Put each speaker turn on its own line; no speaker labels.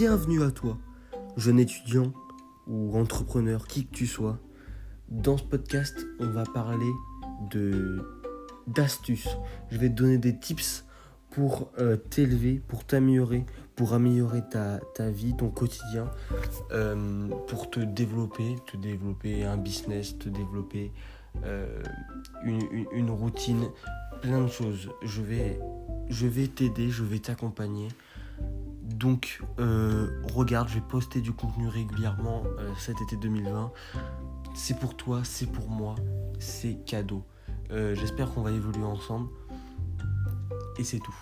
bienvenue à toi, jeune étudiant ou entrepreneur, qui que tu sois. Dans ce podcast, on va parler de d'astuces. Je vais te donner des tips pour euh, t'élever, pour t'améliorer, pour améliorer ta, vie, ton quotidien, euh, pour te développer, te développer un business, te développer euh, une, routine, plein de choses. Je vais t'aider, je vais t'accompagner. Donc regarde, je vais poster du contenu régulièrement cet été 2020. C'est pour toi, c'est pour moi, c'est cadeau. Euh, j'espère qu'on va évoluer ensemble. Et c'est tout.